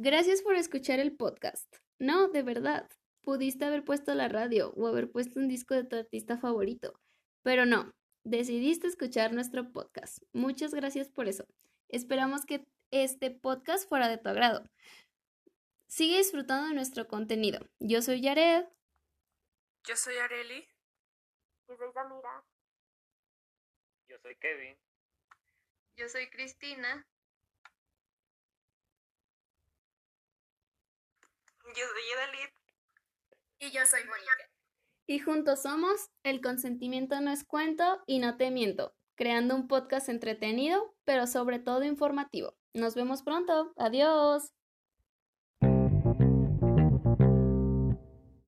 Gracias por escuchar el podcast. No, de verdad. Pudiste haber puesto la radio o haber puesto un disco de tu artista favorito, pero no, decidiste escuchar nuestro podcast. Muchas gracias por eso. Esperamos que este podcast fuera de tu agrado. Sigue disfrutando de nuestro contenido. Yo soy Yared. Yo soy Areli. Yo soy Samira. Yo soy Kevin. Yo soy Cristina. Yo soy. Y yo soy Mónica. Y juntos somos El consentimiento no es cuento y no te miento, creando un podcast entretenido, pero sobre todo informativo. Nos vemos pronto. Adiós.